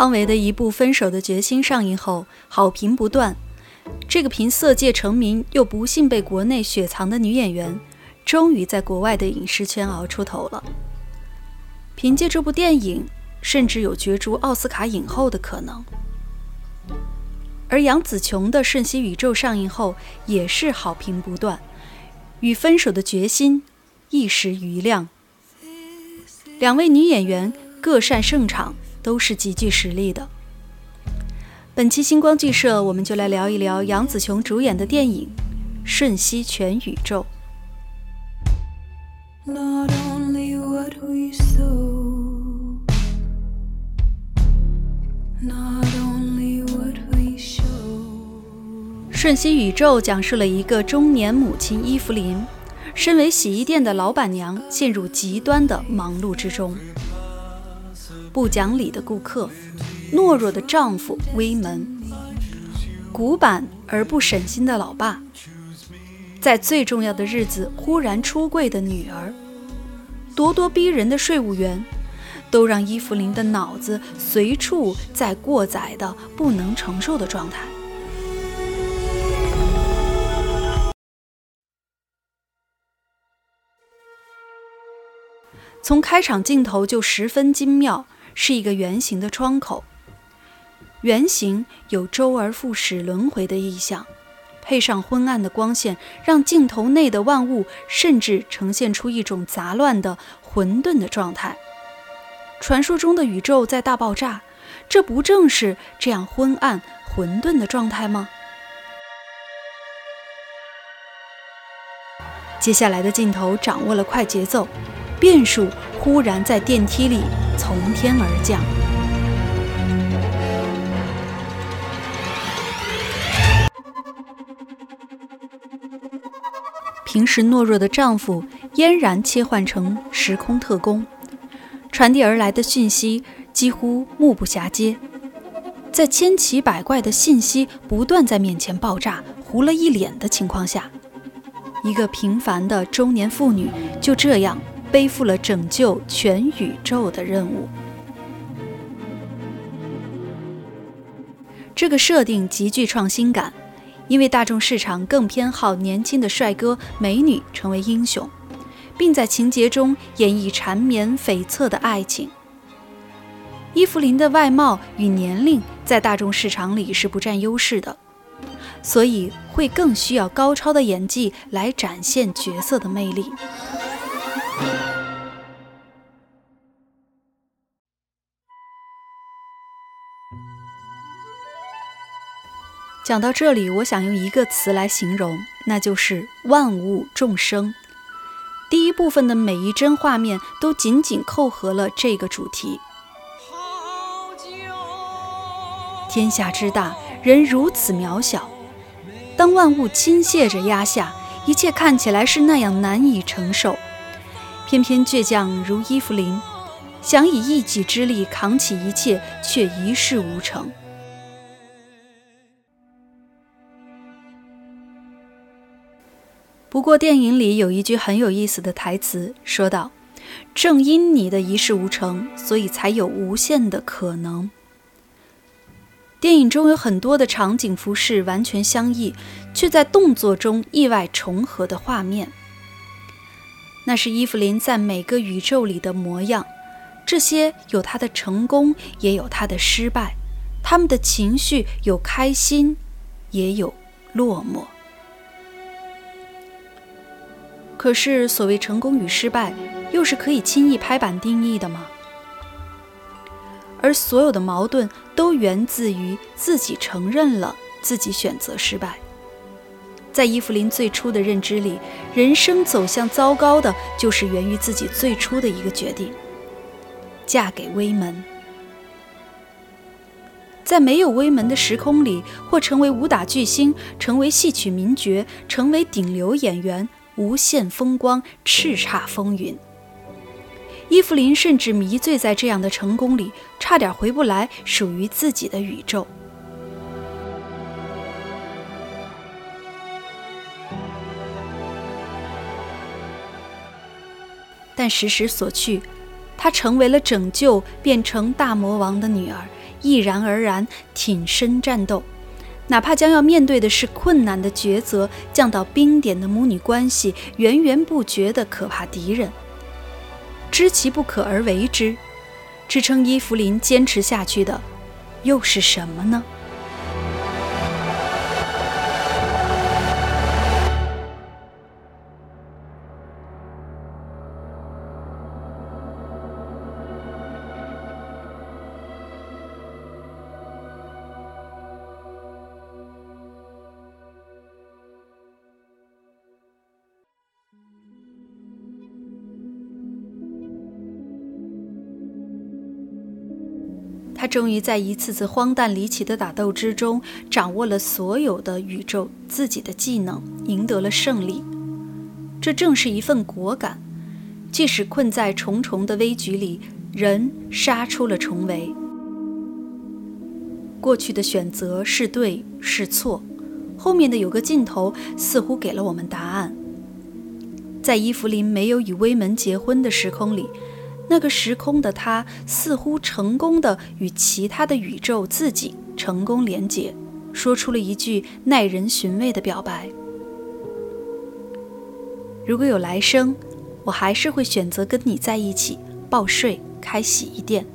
汤唯的一部《分手的决心》上映后，好评不断。这个凭色戒成名又不幸被国内雪藏的女演员，终于在国外的影视圈熬出头了。凭借这部电影，甚至有角逐奥斯卡影后的可能。而杨紫琼的《瞬息宇宙》上映后，也是好评不断，与《分手的决心》一时瑜亮。两位女演员各擅胜场。都是极具实力的。本期星光剧社，我们就来聊一聊杨紫琼主演的电影《瞬息全宇宙》。《瞬息宇宙》讲述了一个中年母亲伊芙琳，身为洗衣店的老板娘，陷入极端的忙碌之中。不讲理的顾客，懦弱的丈夫威门，古板而不省心的老爸，在最重要的日子忽然出柜的女儿，咄咄逼人的税务员，都让伊芙琳的脑子随处在过载的不能承受的状态。从开场镜头就十分精妙。是一个圆形的窗口，圆形有周而复始轮回的意象，配上昏暗的光线，让镜头内的万物甚至呈现出一种杂乱的混沌的状态。传说中的宇宙在大爆炸，这不正是这样昏暗混沌的状态吗？接下来的镜头掌握了快节奏，变数忽然在电梯里。从天而降。平时懦弱的丈夫嫣然切换成时空特工，传递而来的讯息几乎目不暇接。在千奇百怪的信息不断在面前爆炸、糊了一脸的情况下，一个平凡的中年妇女就这样。背负了拯救全宇宙的任务。这个设定极具创新感，因为大众市场更偏好年轻的帅哥美女成为英雄，并在情节中演绎缠绵悱恻的爱情。伊芙琳的外貌与年龄在大众市场里是不占优势的，所以会更需要高超的演技来展现角色的魅力。讲到这里，我想用一个词来形容，那就是万物众生。第一部分的每一帧画面都紧紧扣合了这个主题。天下之大，人如此渺小。当万物倾泻着压下，一切看起来是那样难以承受，偏偏倔强如伊芙琳，想以一己之力扛起一切，却一事无成。不过，电影里有一句很有意思的台词，说道：“正因你的一事无成，所以才有无限的可能。”电影中有很多的场景、服饰完全相异，却在动作中意外重合的画面，那是伊芙琳在每个宇宙里的模样。这些有她的成功，也有她的失败；他们的情绪有开心，也有落寞。可是，所谓成功与失败，又是可以轻易拍板定义的吗？而所有的矛盾都源自于自己承认了自己选择失败。在伊芙琳最初的认知里，人生走向糟糕的，就是源于自己最初的一个决定：嫁给威门。在没有威门的时空里，或成为武打巨星，成为戏曲名角，成为顶流演员，无限风光，叱咤风云。伊芙琳甚至迷醉在这样的成功里，差点回不来属于自己的宇宙。但时时所趋，她成为了拯救变成大魔王的女儿，毅然而然挺身战斗，哪怕将要面对的是困难的抉择，降到冰点的母女关系，源源不绝的可怕敌人。知其不可而为之，支撑伊芙琳坚持下去的，又是什么呢？终于在一次次荒诞离奇的打斗之中，掌握了所有的宇宙自己的技能，赢得了胜利。这正是一份果敢，即使困在重重的危局里，人杀出了重围。过去的选择是对是错，后面的有个镜头似乎给了我们答案。在伊芙琳没有与威门结婚的时空里。那个时空的他似乎成功的与其他的宇宙自己成功连结，说出了一句耐人寻味的表白：“如果有来生，我还是会选择跟你在一起，报税、开洗衣店。”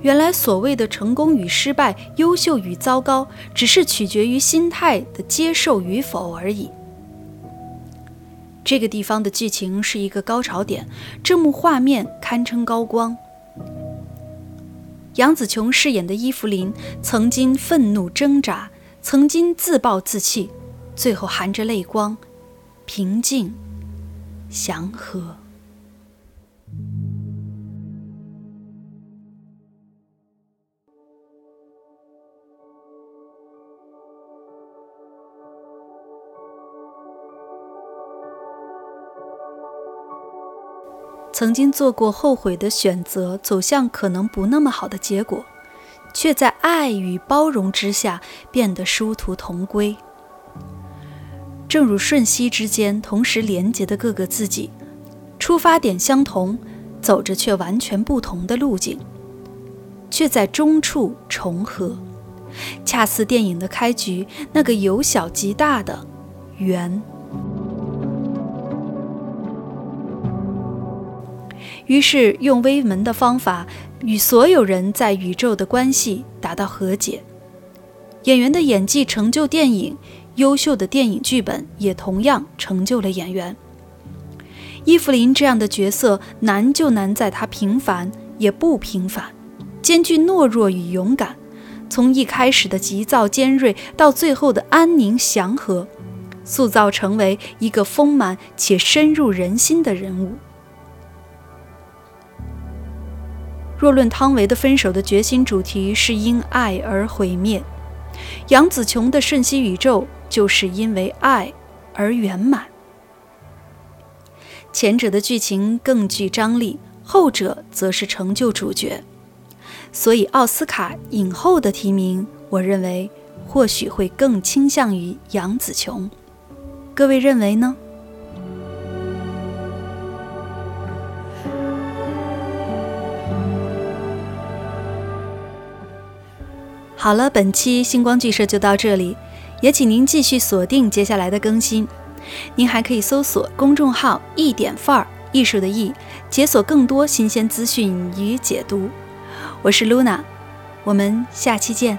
原来所谓的成功与失败、优秀与糟糕，只是取决于心态的接受与否而已。这个地方的剧情是一个高潮点，这幕画面堪称高光。杨紫琼饰演的伊芙琳曾经愤怒挣扎，曾经自暴自弃，最后含着泪光，平静，祥和。曾经做过后悔的选择，走向可能不那么好的结果，却在爱与包容之下变得殊途同归。正如瞬息之间同时连结的各个自己，出发点相同，走着却完全不同的路径，却在中处重合，恰似电影的开局那个由小及大的圆。于是用威门的方法与所有人在宇宙的关系达到和解。演员的演技成就电影，优秀的电影剧本也同样成就了演员。伊芙琳这样的角色难就难在她平凡也不平凡，兼具懦弱与勇敢。从一开始的急躁尖锐，到最后的安宁祥和，塑造成为一个丰满且深入人心的人物。若论汤唯的分手的决心主题是因爱而毁灭，杨紫琼的瞬息宇宙就是因为爱而圆满。前者的剧情更具张力，后者则是成就主角。所以奥斯卡影后的提名，我认为或许会更倾向于杨紫琼。各位认为呢？好了，本期星光剧社就到这里，也请您继续锁定接下来的更新。您还可以搜索公众号“一点范儿艺术”的“艺”，解锁更多新鲜资讯与解读。我是 Luna，我们下期见。